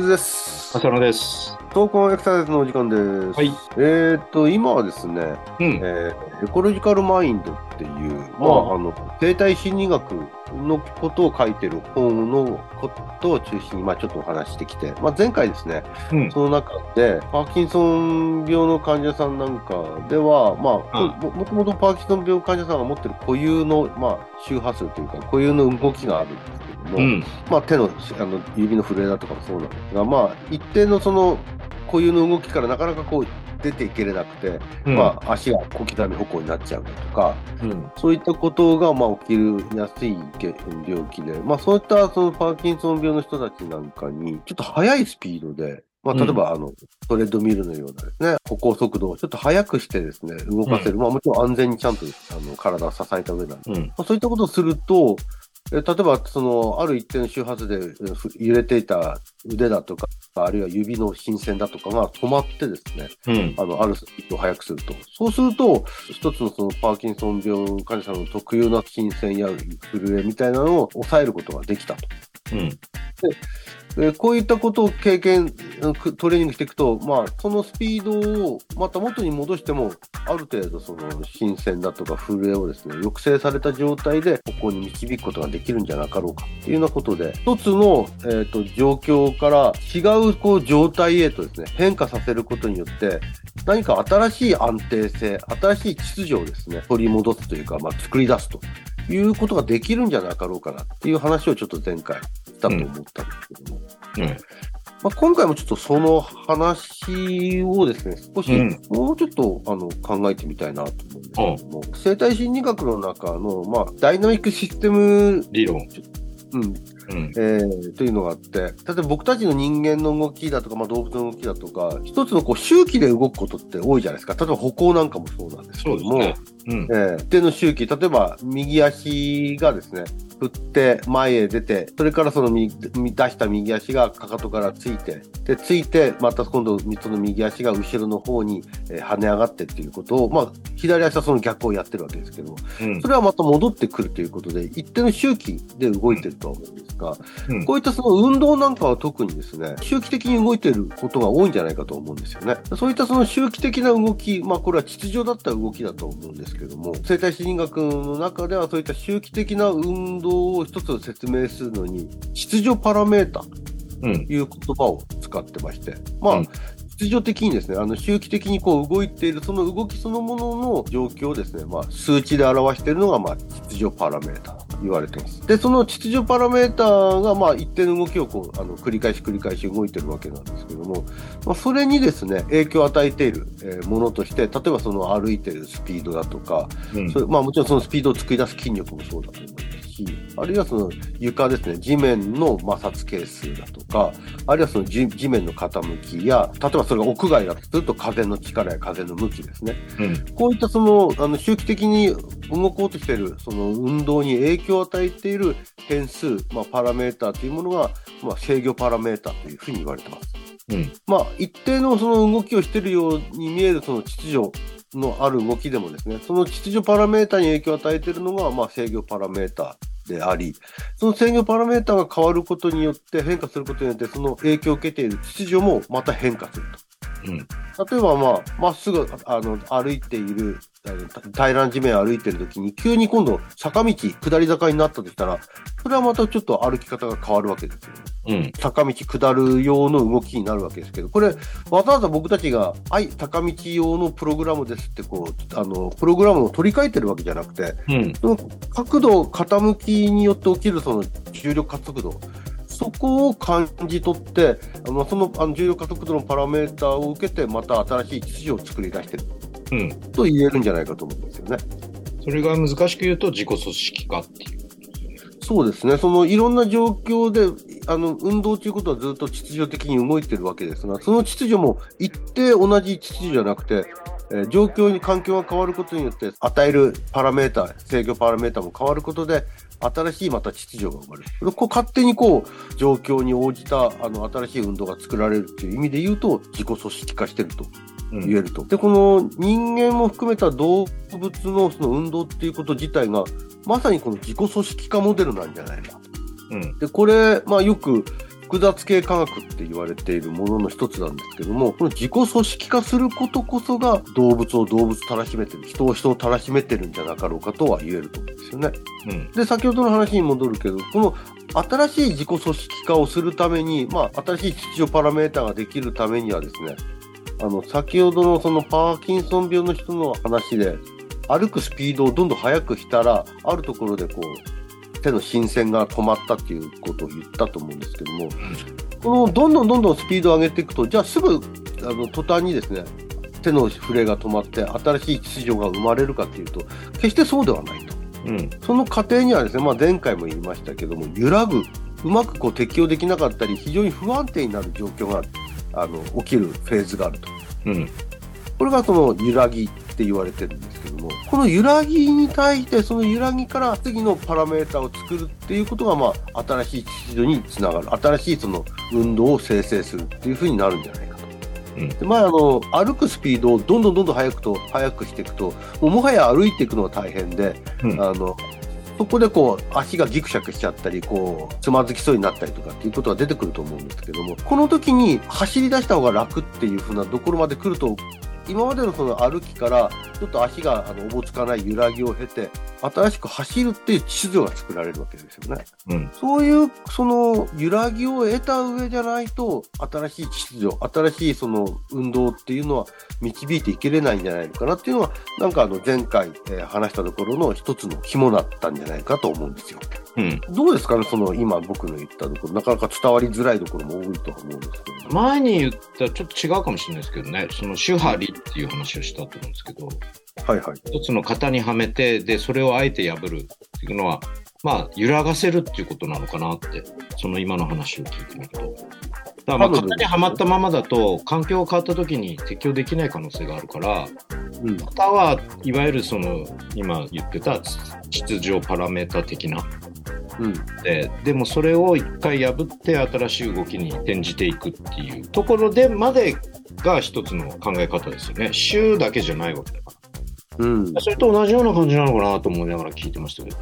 水です。浅野です。投稿エクササイズのお時間です。はい。えっ、と、今はですね、うん。えーエコロジカルマインドっていう、まああ、あの、生態心理学のことを書いてる本のことを中心に、まあ、ちょっとお話ししてきて、まあ、前回ですね、うん。その中で、パーキンソン病の患者さんなんかでは、まあ、うんももともとパーキンソン病患者さんが持ってる固有の、まあ、周波数というか、固有の動きがあるんですけども、うん。まあ、手のあの指の震えだとかもそうなんですが、まあ、一定のその固有の動きからなかなかこう出ていけれなくて、うん。まあ、足が小刻み歩行になっちゃうだとか、うん。そういったことがまあ起きるやすいけ病気で、まあ、そういったそのパーキンソン病の人たちなんかに、ちょっと速いスピードで、まあ、例えば、あの、トレッドミルのようなですね、歩行速度をちょっと速くしてですね、動かせる。まあ、もちろん安全にちゃんとあの体を支えた上なんでうん。まあそういったことをすると、え例えば、その、ある一定の周波数で揺れていた腕だとか、あるいは指の新鮮だとかが止まってですね、うん。あの、あるスピードを速くすると。そうすると、一つのそのパーキンソン病患者さんの特有な新鮮や震えみたいなのを抑えることができたと。うん。でこういったことを経験、トレーニングしていくと、まあ、そのスピードをまた元に戻しても、ある程度その新鮮だとか震えをですね、抑制された状態でここに導くことができるんじゃなかろうかっていうようなことで、一つの、えー、と状況から違うこう状態へとですね、変化させることによって、何か新しい安定性、新しい秩序をですね、取り戻すというか、まあ、作り出すということができるんじゃなかろうかなっていう話をちょっと前回たと思ったんですけども、うん。まあ、今回もちょっとその話をですね、少しうんもうちょっとあの考えてみたいなと思うんですけども、生態心理学の中の、まあ、ダイナミックシステム、理論。うんうん。えーというのがあって、例えば僕たちの人間の動きだとか、まあ、動物の動きだとか、一つのこう周期で動くことって多いじゃないですか。例えば歩行なんかもそうなんですけども、そうですね。うん。えー一定の周期、例えば右足がですね、振って前へ出て、それからその出した右足がかかとからついて、で、ついて、また今度その右足が後ろの方に、えー跳ね上がってっていうことを、まあ、左足はその逆をやってるわけですけど、うんそ。れはまた戻ってくるということで、一定の周期で動いてるとは思うんですが、うんこういったその運動なんかは特にですね、周期的に動いていることが多いんじゃないかと思うんですよね。そういったその周期的な動き、まあこれは秩序だった動きだと思うんですけども、生態心理学の中ではそういった周期的な運動を一つ説明するのに、秩序パラメータうん。という言葉を使ってまして、まあ、うん秩序的にですね、あの周期的にこう動いているその動きそのものの状況をですね、まあ、数値で表しているのが、まあ、秩序パラメータと言われています。で、その秩序パラメータが、まあ、一定の動きをこう、あの、繰り返し繰り返し動いてるわけなんですけども、まあ、それにですね、影響を与えている、えーものとして、例えばその歩いてるスピードだとか、うんそれまあもちろんそのスピードを作り出す筋力もそうだと思いますし、あるいはその床ですね、地面の摩擦係数だとか、あるいはその地地面の傾きや、例えばそれが屋外だとすると風の力や風の向きですね。うん。こういったその、あの、周期的に動こうとしている、その運動に影響を与えている変数、まあパラメーターというものが、まあ制御パラメーターというふうに言われてます。うん。まあ、一定のその動きをしているように見えるその秩序のある動きでもですね、その秩序パラメータに影響を与えているのが、まあ、制御パラメータであり、その制御パラメータが変わることによって、変化することによって、その影響を受けている秩序もまた変化するとうん。と。例えば、まあ、まっすぐあの歩いている、平らな地面を歩いているときに、急に今度、坂道、下り坂になったとしたら、それはまたちょっと歩き方が変わるわけですよね。うん。坂道下る用の動きになるわけですけど、これ、わざわざ僕たちが、はい、坂道用のプログラムですって、こう、あの、プログラムを取り替えてるわけじゃなくて、うん。その角度、傾きによって起きるその重力加速度、そこを感じ取って、あのそのあの重力加速度のパラメーターを受けて、また新しい秩序を作り出してるうん。と言えるんじゃないかと思うんですよね。それが難しく言うと自己組織化っていう。そうですね、そのいろんな状況で、あの運動ということはずっと秩序的に動いてるわけですが、その秩序も一定同じ秩序じゃなくて、えー状況に環境が変わることによって、与えるパラメータ、制御パラメータも変わることで、新しいまた秩序が生まれる。こう勝手にこう、状況に応じたあの新しい運動が作られるっていう意味で言うと、自己組織化してるとうん言えると。で、この人間も含めた動物のその運動っていうこと自体が、まさにこの自己組織化モデルなんじゃないか。うん。で、これ、まあよく複雑系科学って言われているものの一つなんですけども、この自己組織化することこそが動物を動物たらしめてる、人を人をたらしめてるんじゃなかろうかとは言えると思うんですよね。うん。で、先ほどの話に戻るけど、この新しい自己組織化をするために、まあ、新しい秩序パラメータができるためにはですね、あの、先ほどのそのパーキンソン病の人の話で、歩くスピードをどんどん速くしたら、あるところでこう、手の新鮮が止まったっていうことを言ったと思うんですけども、このどんどんどんどんスピードを上げていくと、じゃあすぐ、あの、途端にですね、手の触れが止まって、新しい秩序が生まれるかっていうと、決してそうではないと。うん。その過程にはですね、まあ、前回も言いましたけども、揺らぐ、うまくこう適応できなかったり、非常に不安定になる状況があの起きるフェーズがあると。うん。これがその揺らぎって言われてるんですけども、この揺らぎに対して、その揺らぎから次のパラメータを作るっていうことが、まあ、新しい秩序につながる、新しいその運動を生成するっていうふうになるんじゃないかと。うん。でまあ、あの歩くスピードをどんどんどんどん速くと速くしていくと、もはや歩いていくのが大変で、うん。あのそこでこう足がギクシャクしちゃったり、こうつまずきそうになったりとかっていうことが出てくると思うんですけども、この時に走り出した方が楽っていうふうなところまで来ると、今までのその歩きからちょっと足があのおぼつかない揺らぎを経て、新しく走るっていう秩序が作られるわけですよね。うん。そういうその揺らぎを得た上じゃないと、新しい秩序、新しいその運動っていうのは導いていけれないんじゃないのかなっていうのは、なんかあの前回、えー話したところの一つの肝だったんじゃないかと思うんですよ。うん。どうですかね、その今僕の言ったところ、なかなか伝わりづらいところも多いとは思うんですけど。前に言ったちょっと違うかもしれないですけどね、その手張りっていう話をしたと思うんですけど、はいはい。一つの型にはめて、で、それをあえて破るっていうのは、まあ、揺らがせるっていうことなのかなって、その今の話を聞いてみると。だまあ、型にはまったままだと、環境が変わった時に適応できない可能性があるから、うん。型はいわゆるその、今言ってた秩序パラメータ的な、うん。ででもそれを一回破って新しい動きに転じていくっていうところでまでが一つの考え方ですよね。週だけじゃないわけだかうん。ら。それと同じような感じなのかなと思いながら聞いてましたけど。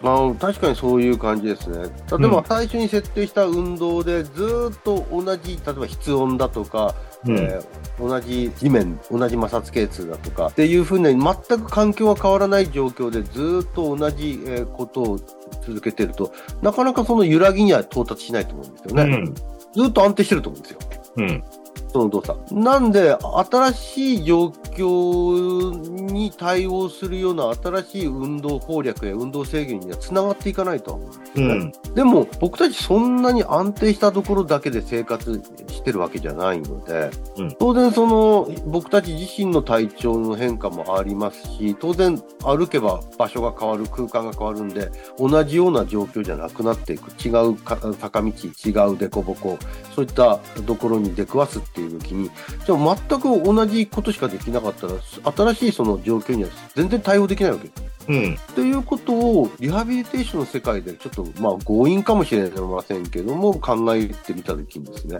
まあ、確かにそういう感じですね。例えうんば最初に設定した運動でずーっと同じ、例えば室温だとか、うんえー同じ地面、同じ摩擦係数だとかっていうふうに全く環境が変わらない状況でずーっと同じえーことを続けてると、なかなかその揺らぎには到達しないと思うんですよね。うん。ずーっと安定してると思うんですよ。うん。その動作。なんで、新しい状況に対応するような新しい運動攻略や運動制限にはつながっていかないと。うん。でも、僕たちそんなに安定したところだけで生活してるわけじゃないので、うん当然その、僕たち自身の体調の変化もありますし、当然歩けば場所が変わる、空間が変わるんで、同じような状況じゃなくなっていく。違うか坂道、違う凸凹、そういったところに出くわすっていう時に、じゃあ全く同じことしかできなかったら、新しいその状況には全然対応できないわけ。うん。ということをリハビリテーションの世界でちょっとまあ強引かもしれませんけども考えてみたときにですね。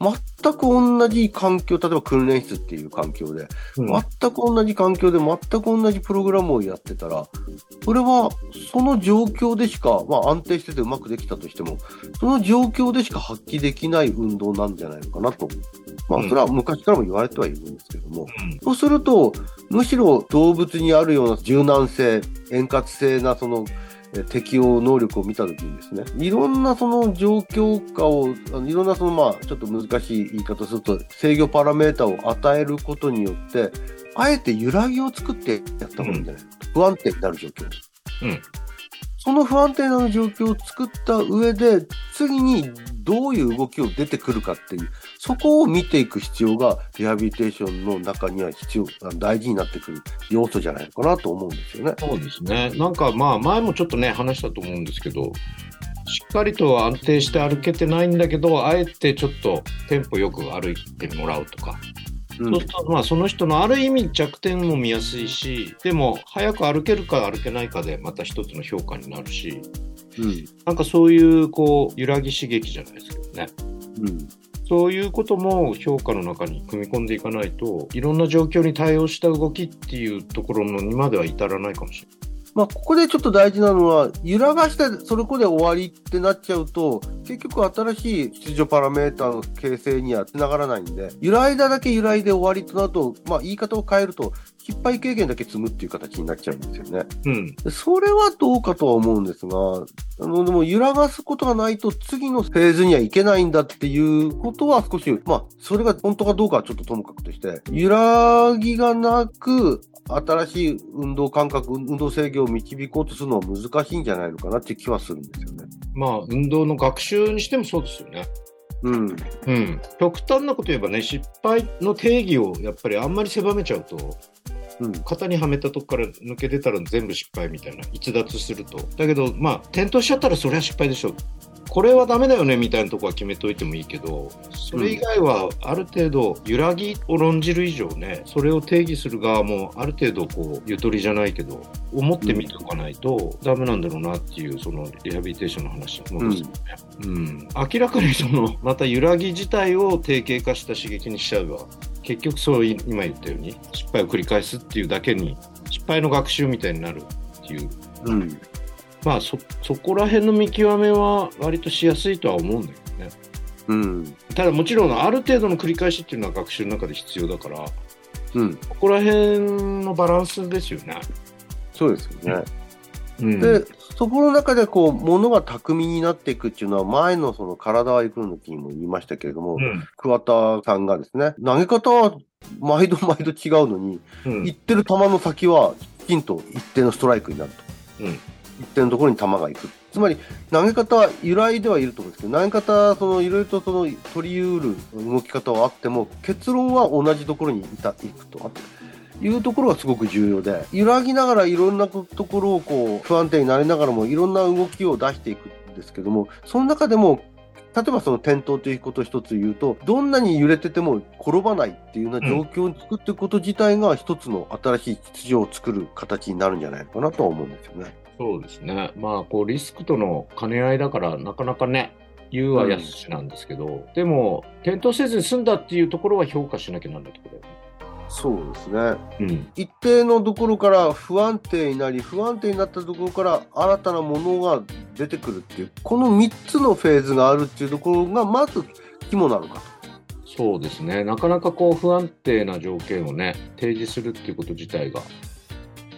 全く同じ環境例えば訓練室っていう環境でうん。全く同じ環境で全く同じプログラムをやってたらそれはその状況でしか、まあ、安定しててうまくできたとしてもその状況でしか発揮できない運動なんじゃないのかなと、まあ、それは昔からも言われてはいるんですけども、そうすると、むしろ動物にあるような柔軟性、円滑性なそのえ適応能力を見たときにですね、いろんなその状況下を、あのいろんなそのまあちょっと難しい言い方すると制御パラメータを与えることによって、あえて揺らぎを作ってやった方がいいんじゃない？かと、不安定になる状況。うん。その不安定な状況を作った上で、次にどういう動きを出てくるかっていう、そこを見ていく必要が、リハビリテーションの中には必要、あ大事になってくる要素じゃないのかなと思うんですよね。そうですね。なんかまあ前もちょっとね話したと思うんですけど、しっかりと安定して歩けてないんだけど、あえてちょっとテンポよく歩いてもらうとか、うんそうするとまあその人のある意味弱点も見やすいし、でも早く歩けるか歩けないかでまた一つの評価になるし、うんなんかそういうこう揺らぎ刺激じゃないですけどね。うんそういうことも評価の中に組み込んでいかないといろんな状況に対応した動きっていうところのにまでは至らないかもしれない。まあ、ここでちょっと大事なのは、揺らがしてそれこで終わりってなっちゃうと、結局新しい出場パラメータの形成にはつながらないんで、揺らいだだけ揺らいで終わりとなると、まあ、言い方を変えると、失敗経験だけ積むっていう形になっちゃうんですよね。うん。でそれはどうかとは思うんですが、あの、でも揺らがすことがないと次のフェーズにはいけないんだっていうことは少し、まあ、それが本当かどうかはちょっとともかくとして、揺らぎがなく、新しい運動感覚、運動制御を導こうとするのは難しいんじゃないのかなって気はするんですよね。まあ、運動の学習にしてもそうですよね。うん。うん。極端なこと言えばね、失敗の定義をやっぱりあんまり狭めちゃうと、うん。型にはめたとこから抜け出たら全部失敗みたいな、逸脱すると。だけど、まあ、転倒しちゃったらそれは失敗でしょ。これはダメだよねみたいなとこは決めといてもいいけど、それ以外はある程度揺らぎを論じる以上ね、それを定義する側もある程度こう、ゆとりじゃないけど、思ってみておかないとダメなんだろうなっていう、そのリハビリテーションの話に戻すよね。うん。明らかにその、また揺らぎ自体を定型化した刺激にしちゃうわ。結局そうい今言ったように失敗を繰り返すっていうだけに失敗の学習みたいになるっていううん。まあそそこら辺の見極めは割としやすいとは思うんだけどねうん。ただもちろんある程度の繰り返しっていうのは学習の中で必要だからうん。ここら辺のバランスですよね、そうですよね。うん、で、そこの中でこう、物が巧みになっていくっていうのは、前のその体は行くの時にも言いましたけれども、うん桑田さんがですね、投げ方は毎度毎度違うのに、うん行ってる球の先はきちんと一定のストライクになると。うん一定のところに球が行く。つまり、投げ方は由来ではいると思うんですけど、投げ方、そのいろいろとその取り得る動き方はあっても、結論は同じところにいた行くと。いうところがすごく重要で、揺らぎながらいろんなところをこう不安定になりながらもいろんな動きを出していくんですけども、その中でも例えばその転倒ということを一つ言うと、どんなに揺れてても転ばないっていうような状況を作っていくこと自体が一つの新しい秩序を作る形になるんじゃないのかなとは思うんですよね。そうですね。まあこうリスクとの兼ね合いだからなかなかね言うはやすしなんですけど、でも転倒せずに済んだっていうところは評価しなきゃなんないところだよねそうですね。うん一定のところから不安定になり、不安定になったところから新たなものが出てくるっていう、この3つのフェーズがあるっていうところがまず肝なのかと。そうですね、なかなかこう不安定な条件をね、提示するっていうこと自体が、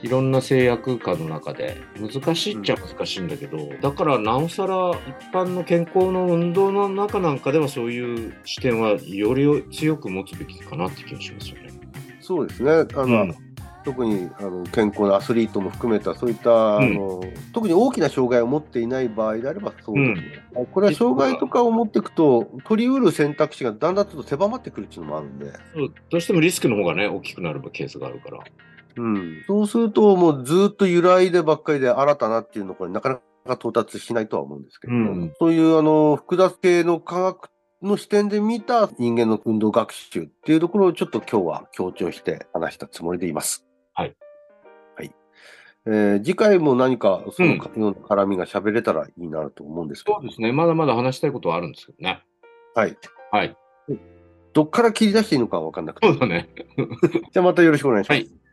いろんな制約下の中で難しいっちゃ難しいんだけど、だからなおさら一般の健康の運動の中なんかではそういう視点はより強く持つべきかなって気がしますよね。そうですね。あの、うん。特にあの健康なアスリートも含めた、そういった、あの特に大きな障害を持っていない場合であればそうですね、これは障害とかを持っていくと、取りうる選択肢がだんだんと狭まってくるっていうのもあるんで、どうしてもリスクの方がね、大きくなるケースがあるから。うん、そうすると、もうずっと揺らいでばっかりで新たなっていうのこれなかなか到達しないとは思うんですけど、うん。そういうあの複雑系の科学の視点で見た人間の運動学習っていうところをちょっと今日は強調して話したつもりでいます。はい。はい。えー次回も何かそのうんような絡みが喋れたらいいなと思うんですけど、そうですね、まだまだ話したいことはあるんですけどね。はい。はい。どっから切り出していいのかわかんなくて。そうだね。じゃあまたよろしくお願いします。はい